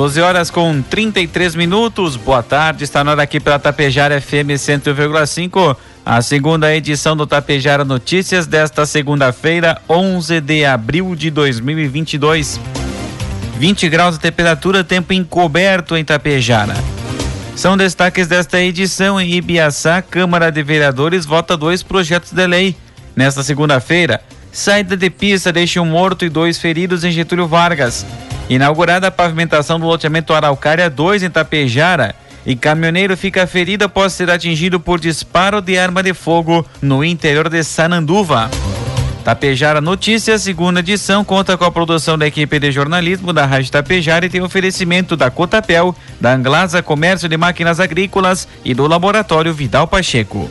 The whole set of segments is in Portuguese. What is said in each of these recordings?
12 horas com 33 minutos. Boa tarde, está na hora aqui pela Tapejara FM 100,5. A segunda edição do Tapejara Notícias desta segunda-feira, 11 de abril de 2022. 20 graus de temperatura, tempo encoberto em Tapejara. São destaques desta edição em Ibiaçá, Câmara de Vereadores vota dois projetos de lei. Nesta segunda-feira, saída de pista deixa um morto e dois feridos em Getúlio Vargas. Inaugurada a pavimentação do loteamento Araucária 2 em Tapejara. E caminhoneiro fica ferido após ser atingido por disparo de arma de fogo no interior de Sananduva. Tapejara Notícias, segunda edição, conta com a produção da equipe de jornalismo da Rádio Tapejara e tem oferecimento da Cotapel, da Anglasa Comércio de Máquinas Agrícolas e do Laboratório Vidal Pacheco.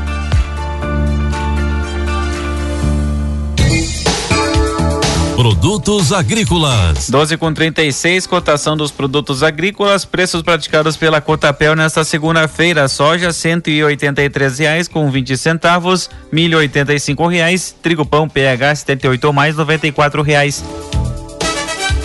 Produtos agrícolas. 12 com 36, cotação dos produtos agrícolas, preços praticados pela Cotapel nesta segunda-feira: soja R$ reais com 20 centavos, milho R$ reais, trigo pão PH 78 ou mais R$ reais.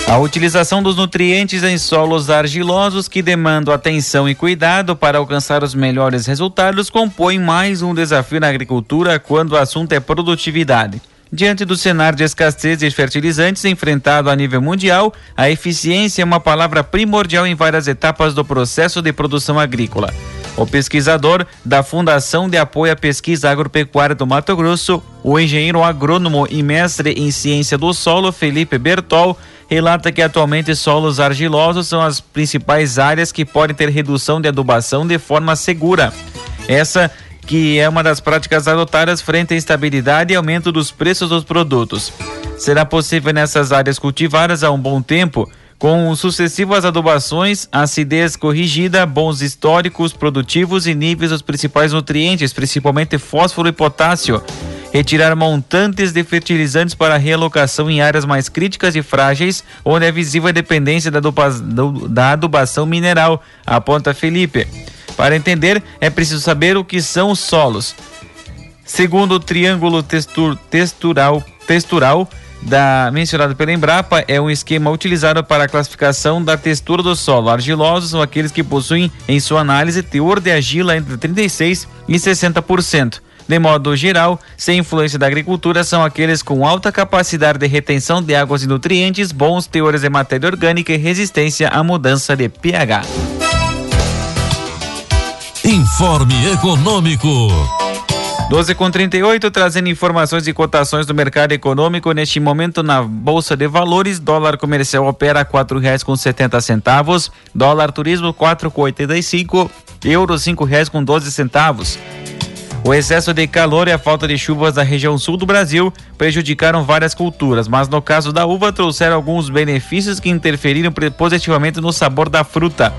A utilização dos nutrientes em solos argilosos que demandam atenção e cuidado para alcançar os melhores resultados compõe mais um desafio na agricultura quando o assunto é produtividade. Diante do cenário de escassez de fertilizantes enfrentado a nível mundial, a eficiência é uma palavra primordial em várias etapas do processo de produção agrícola. O pesquisador da Fundação de Apoio à Pesquisa Agropecuária do Mato Grosso, o engenheiro agrônomo e mestre em ciência do solo, Felipe Bertol, relata que atualmente solos argilosos são as principais áreas que podem ter redução de adubação de forma segura. Essa que é uma das práticas adotadas frente à instabilidade e aumento dos preços dos produtos. Será possível nessas áreas cultivadas há um bom tempo, com sucessivas adubações, acidez corrigida, bons históricos produtivos e níveis dos principais nutrientes, principalmente fósforo e potássio. Retirar montantes de fertilizantes para realocação em áreas mais críticas e frágeis, onde é visível a dependência da, da adubação mineral, aponta Felipe. Para entender, é preciso saber o que são os solos. Segundo o triângulo textur, textural, textural da mencionado pela Embrapa, é um esquema utilizado para a classificação da textura do solo. Argilosos são aqueles que possuem em sua análise teor de argila entre 36 e 60%. De modo geral, sem influência da agricultura, são aqueles com alta capacidade de retenção de águas e nutrientes, bons teores de matéria orgânica e resistência à mudança de pH. Informe Econômico. 12 com 38, trazendo informações e cotações do mercado econômico. Neste momento, na Bolsa de Valores, dólar comercial opera quatro reais com setenta centavos, dólar turismo quatro com oitenta e cinco, euro cinco reais com doze centavos. O excesso de calor e a falta de chuvas na região sul do Brasil prejudicaram várias culturas, mas no caso da uva trouxeram alguns benefícios que interferiram positivamente no sabor da fruta.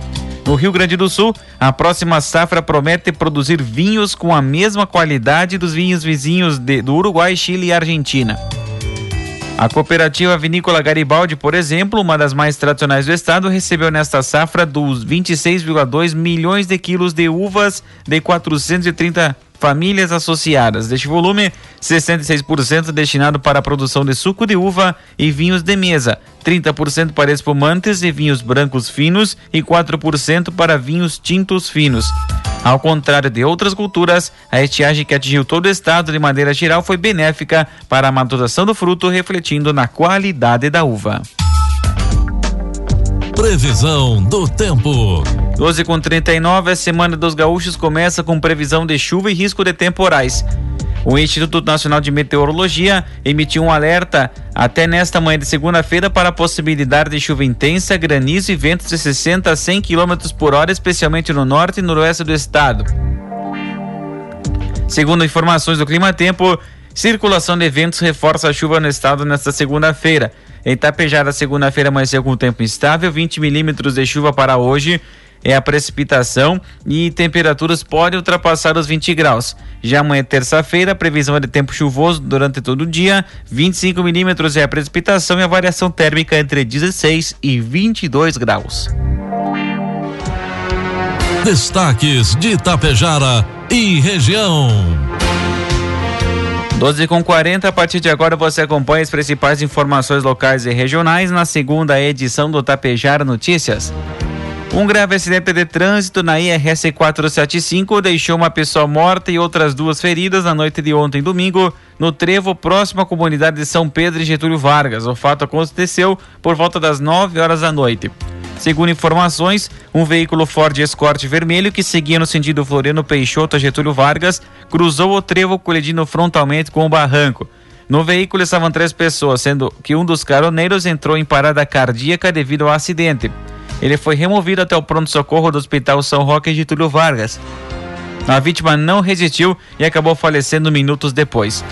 No Rio Grande do Sul, a próxima safra promete produzir vinhos com a mesma qualidade dos vinhos vizinhos de, do Uruguai, Chile e Argentina. A cooperativa vinícola Garibaldi, por exemplo, uma das mais tradicionais do estado, recebeu nesta safra dos 26,2 milhões de quilos de uvas de 430 famílias associadas. Deste volume, 66% destinado para a produção de suco de uva e vinhos de mesa, 30% para espumantes e vinhos brancos finos e 4% para vinhos tintos finos. Ao contrário de outras culturas, a estiagem que atingiu todo o estado de maneira geral foi benéfica para a maturação do fruto, refletindo na qualidade da uva. Previsão do tempo. 12 com 39, a Semana dos Gaúchos começa com previsão de chuva e risco de temporais. O Instituto Nacional de Meteorologia emitiu um alerta até nesta manhã de segunda-feira para a possibilidade de chuva intensa, granizo e ventos de 60 a 100 km por hora, especialmente no norte e noroeste do estado. Segundo informações do Clima Tempo, circulação de ventos reforça a chuva no estado nesta segunda-feira. Em Itapejara, segunda-feira amanheceu com tempo instável, 20 milímetros de chuva para hoje é a precipitação e temperaturas podem ultrapassar os 20 graus. Já amanhã, terça-feira, previsão é de tempo chuvoso durante todo o dia, 25 milímetros é a precipitação e a variação térmica entre 16 e 22 graus. Destaques de Itapejara e região. 12 com 40, a partir de agora você acompanha as principais informações locais e regionais na segunda edição do Tapejara Notícias. Um grave acidente de trânsito na IRS 475 deixou uma pessoa morta e outras duas feridas na noite de ontem, domingo, no trevo próximo à comunidade de São Pedro e Getúlio Vargas. O fato aconteceu por volta das 9 horas da noite. Segundo informações, um veículo Ford Escort vermelho que seguia no sentido Floriano Peixoto a Getúlio Vargas cruzou o trevo colidindo frontalmente com o barranco. No veículo estavam três pessoas, sendo que um dos caroneiros entrou em parada cardíaca devido ao acidente. Ele foi removido até o pronto-socorro do Hospital São Roque Getúlio Vargas. A vítima não resistiu e acabou falecendo minutos depois.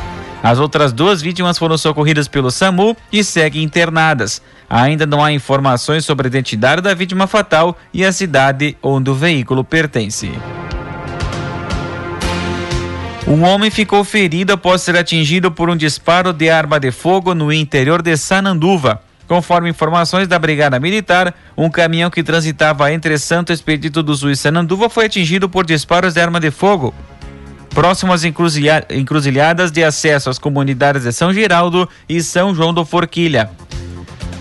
As outras duas vítimas foram socorridas pelo SAMU e seguem internadas. Ainda não há informações sobre a identidade da vítima fatal e a cidade onde o veículo pertence. Um homem ficou ferido após ser atingido por um disparo de arma de fogo no interior de Sananduva. Conforme informações da Brigada Militar, um caminhão que transitava entre Santo Expedito do Sul e Sananduva foi atingido por disparos de arma de fogo. Próximo às encruzilhadas de acesso às comunidades de São Geraldo e São João do Forquilha.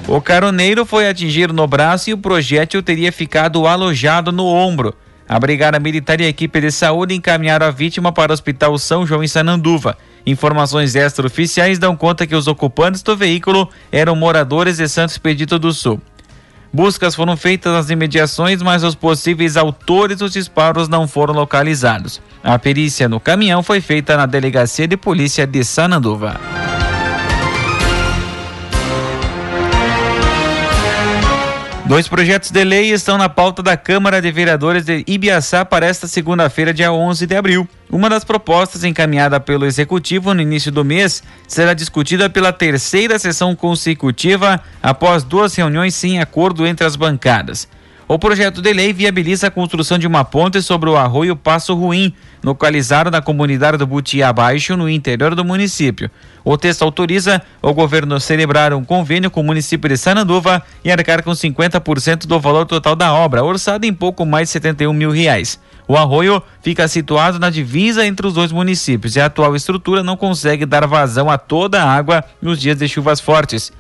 O caroneiro foi atingido no braço e o projétil teria ficado alojado no ombro. A Brigada Militar e a equipe de saúde encaminharam a vítima para o Hospital São João em Sananduva. Informações extraoficiais dão conta que os ocupantes do veículo eram moradores de Santos Expedito do Sul. Buscas foram feitas nas imediações, mas os possíveis autores dos disparos não foram localizados. A perícia no caminhão foi feita na Delegacia de Polícia de Sananduva. Dois projetos de lei estão na pauta da Câmara de Vereadores de Ibiaçá para esta segunda-feira, dia 11 de abril. Uma das propostas encaminhada pelo Executivo no início do mês será discutida pela terceira sessão consecutiva após duas reuniões sem acordo entre as bancadas. O projeto de lei viabiliza a construção de uma ponte sobre o arroio Passo Ruim, localizado na comunidade do Butiá Baixo, no interior do município. O texto autoriza o governo celebrar um convênio com o município de Sananduva e arcar com 50% do valor total da obra, orçado em pouco mais de 71 mil reais. O arroio fica situado na divisa entre os dois municípios e a atual estrutura não consegue dar vazão a toda a água nos dias de chuvas fortes.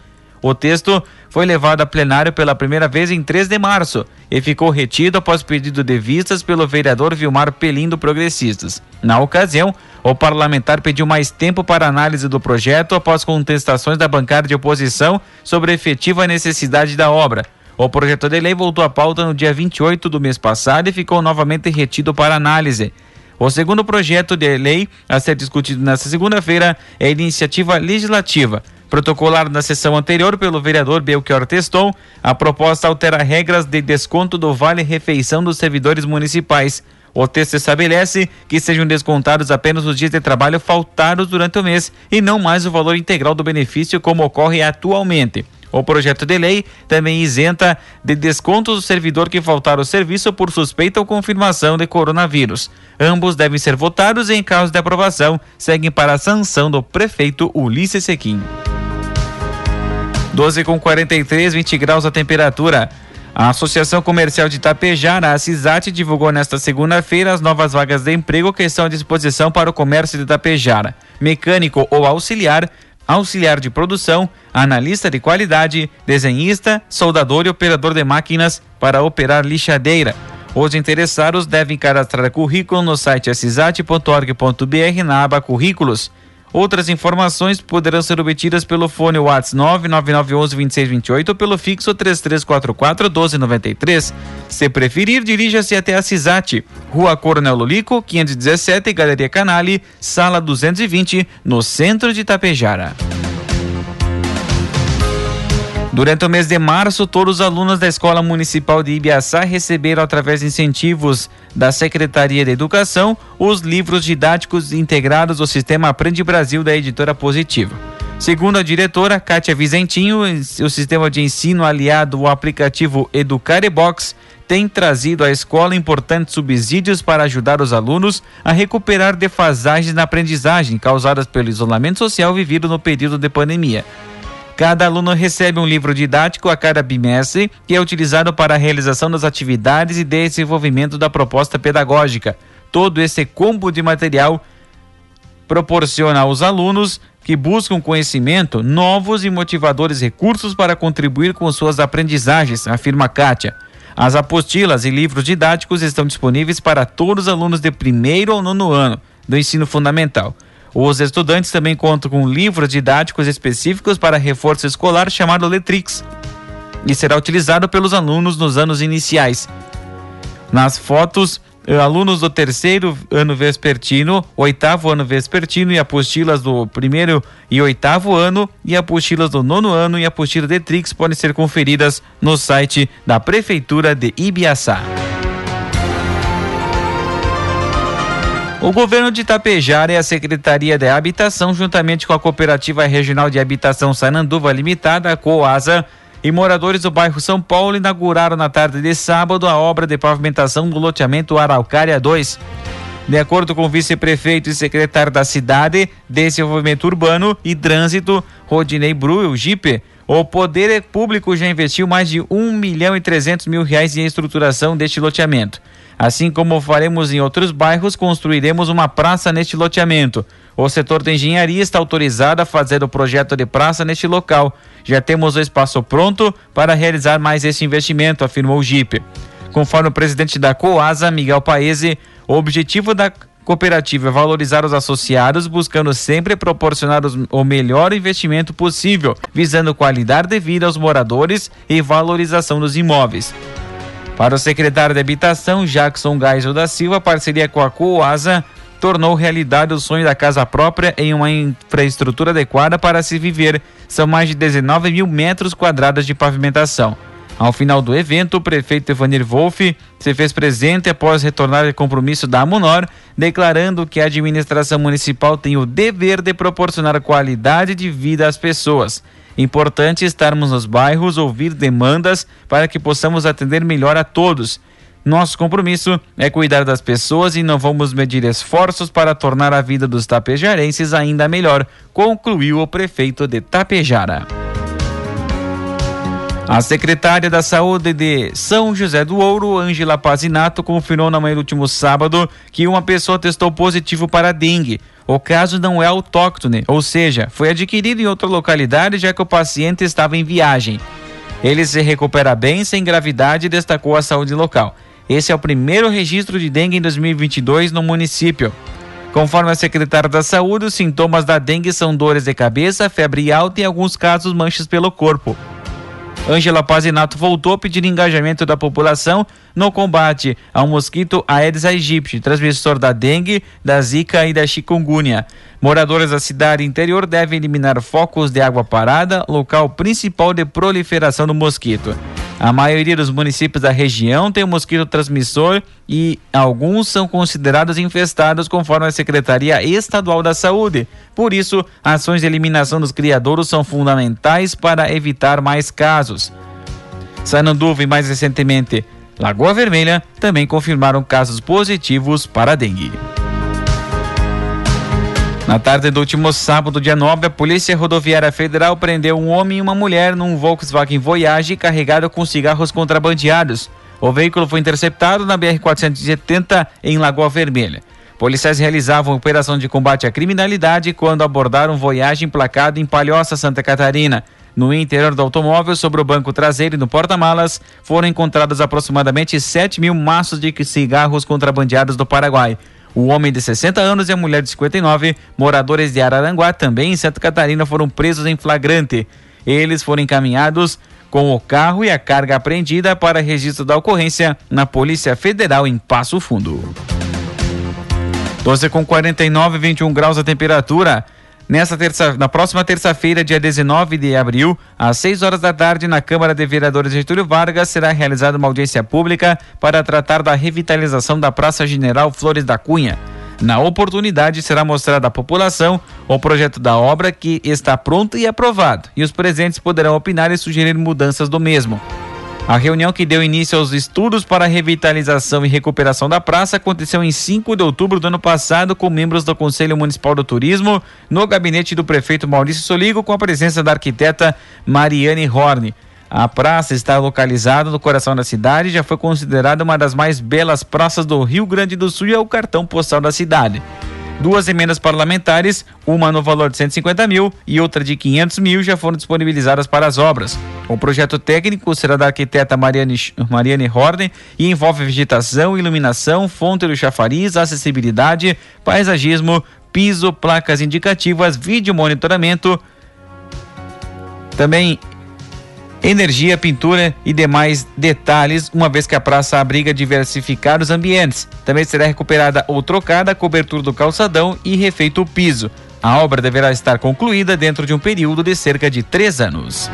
O texto foi levado a plenário pela primeira vez em 3 de março e ficou retido após pedido de vistas pelo vereador Vilmar Pelim do Progressistas. Na ocasião, o parlamentar pediu mais tempo para análise do projeto após contestações da bancada de oposição sobre a efetiva necessidade da obra. O projeto de lei voltou à pauta no dia 28 do mês passado e ficou novamente retido para análise. O segundo projeto de lei a ser discutido nesta segunda-feira é a iniciativa legislativa. Protocolado na sessão anterior pelo vereador Belchior Teston, a proposta altera regras de desconto do vale-refeição dos servidores municipais. O texto estabelece que sejam descontados apenas os dias de trabalho faltados durante o mês e não mais o valor integral do benefício, como ocorre atualmente. O projeto de lei também isenta de descontos o servidor que faltar ao serviço por suspeita ou confirmação de coronavírus. Ambos devem ser votados e, em caso de aprovação, seguem para a sanção do prefeito Ulisses Sequim. 12 com 43, 20 graus a temperatura. A Associação Comercial de Itapejara, a CISAT, divulgou nesta segunda-feira as novas vagas de emprego que estão à disposição para o comércio de Itapejara. Mecânico ou auxiliar auxiliar de produção, analista de qualidade, desenhista, soldador e operador de máquinas para operar lixadeira. Os interessados devem cadastrar currículo no site assisat.org.br na aba Currículos. Outras informações poderão ser obtidas pelo fone WhatsApp 999112628 ou pelo fixo 3344 1293. Se preferir, dirija-se até a CISAT, Rua Coronel Lolico, 517, Galeria Canale, Sala 220, no centro de Itapejara. Durante o mês de março, todos os alunos da Escola Municipal de Ibiaçá receberam, através de incentivos da Secretaria de Educação, os livros didáticos integrados ao Sistema Aprende Brasil da editora Positiva. Segundo a diretora Kátia Vizentinho, o sistema de ensino aliado ao aplicativo Educarebox tem trazido à escola importantes subsídios para ajudar os alunos a recuperar defasagens na aprendizagem causadas pelo isolamento social vivido no período de pandemia. Cada aluno recebe um livro didático a cada bimestre que é utilizado para a realização das atividades e desenvolvimento da proposta pedagógica. Todo esse combo de material proporciona aos alunos que buscam conhecimento novos e motivadores recursos para contribuir com suas aprendizagens, afirma Kátia. As apostilas e livros didáticos estão disponíveis para todos os alunos de primeiro ou nono ano do ensino fundamental. Os estudantes também contam com livros didáticos específicos para reforço escolar chamado Letrix e será utilizado pelos alunos nos anos iniciais. Nas fotos, eh, alunos do terceiro ano vespertino, oitavo ano vespertino e apostilas do primeiro e oitavo ano e apostilas do nono ano e apostila Letrix podem ser conferidas no site da Prefeitura de Ibiaçá. O governo de Itapejara e a Secretaria de Habitação, juntamente com a Cooperativa Regional de Habitação Sananduva Limitada, COASA, e moradores do bairro São Paulo inauguraram na tarde de sábado a obra de pavimentação do loteamento Araucária 2. De acordo com o vice-prefeito e secretário da cidade, Desenvolvimento Urbano e Trânsito, Rodinei Bru, Jipe, o poder público já investiu mais de 1 milhão e 300 mil reais em estruturação deste loteamento. Assim como faremos em outros bairros, construiremos uma praça neste loteamento. O setor de engenharia está autorizado a fazer o projeto de praça neste local. Já temos o espaço pronto para realizar mais esse investimento, afirmou o Jeep. Conforme o presidente da Coasa, Miguel Paese, o objetivo da cooperativa é valorizar os associados, buscando sempre proporcionar os, o melhor investimento possível, visando qualidade de vida aos moradores e valorização dos imóveis. Para o secretário de Habitação, Jackson Geisel da Silva, parceria com a Coasa tornou realidade o sonho da casa própria em uma infraestrutura adequada para se viver. São mais de 19 mil metros quadrados de pavimentação. Ao final do evento, o prefeito Evanir Wolff se fez presente após retornar ao compromisso da Amunor, declarando que a administração municipal tem o dever de proporcionar qualidade de vida às pessoas. Importante estarmos nos bairros, ouvir demandas para que possamos atender melhor a todos. Nosso compromisso é cuidar das pessoas e não vamos medir esforços para tornar a vida dos tapejarenses ainda melhor, concluiu o prefeito de Tapejara. A secretária da Saúde de São José do Ouro, Ângela Pazinato, confirmou na manhã do último sábado que uma pessoa testou positivo para dengue. o caso não é autóctone, ou seja, foi adquirido em outra localidade já que o paciente estava em viagem. Ele se recupera bem, sem gravidade, destacou a saúde local. Esse é o primeiro registro de dengue em 2022 no município. Conforme a secretária da Saúde, os sintomas da dengue são dores de cabeça, febre alta e, em alguns casos, manchas pelo corpo. Ângela Pazinato voltou a pedir engajamento da população no combate ao mosquito Aedes aegypti, transmissor da dengue, da zika e da chikungunya. Moradores da cidade interior devem eliminar focos de água parada, local principal de proliferação do mosquito. A maioria dos municípios da região tem o um mosquito transmissor e alguns são considerados infestados conforme a Secretaria Estadual da Saúde. Por isso, ações de eliminação dos criadouros são fundamentais para evitar mais casos. Sananduva e mais recentemente Lagoa Vermelha também confirmaram casos positivos para dengue. Na tarde do último sábado, dia 9, a Polícia Rodoviária Federal prendeu um homem e uma mulher num Volkswagen Voyage carregado com cigarros contrabandeados. O veículo foi interceptado na BR-470 em Lagoa Vermelha. Policiais realizavam operação de combate à criminalidade quando abordaram Voyage emplacado em Palhoça, Santa Catarina. No interior do automóvel, sobre o banco traseiro e no porta-malas, foram encontrados aproximadamente 7 mil maços de cigarros contrabandeados do Paraguai. O homem de 60 anos e a mulher de 59, moradores de Araranguá, também em Santa Catarina, foram presos em flagrante. Eles foram encaminhados com o carro e a carga apreendida para registro da ocorrência na Polícia Federal em Passo Fundo. 12 com 49, 21 graus a temperatura. Nessa terça, na próxima terça-feira, dia 19 de abril, às 6 horas da tarde, na Câmara de Vereadores Getúlio Vargas, será realizada uma audiência pública para tratar da revitalização da Praça General Flores da Cunha. Na oportunidade, será mostrado à população o projeto da obra que está pronto e aprovado, e os presentes poderão opinar e sugerir mudanças do mesmo. A reunião que deu início aos estudos para a revitalização e recuperação da praça aconteceu em 5 de outubro do ano passado com membros do Conselho Municipal do Turismo, no gabinete do prefeito Maurício Soligo, com a presença da arquiteta Mariane Horne. A praça está localizada no coração da cidade e já foi considerada uma das mais belas praças do Rio Grande do Sul e é o cartão postal da cidade. Duas emendas parlamentares, uma no valor de 150 mil e outra de 500 mil, já foram disponibilizadas para as obras. O projeto técnico será da arquiteta Mariane, Mariane e envolve vegetação, iluminação, fonte do chafariz, acessibilidade, paisagismo, piso, placas indicativas, vídeo monitoramento. Também energia, pintura e demais detalhes, uma vez que a praça abriga diversificados ambientes. Também será recuperada ou trocada a cobertura do calçadão e refeito o piso. A obra deverá estar concluída dentro de um período de cerca de três anos.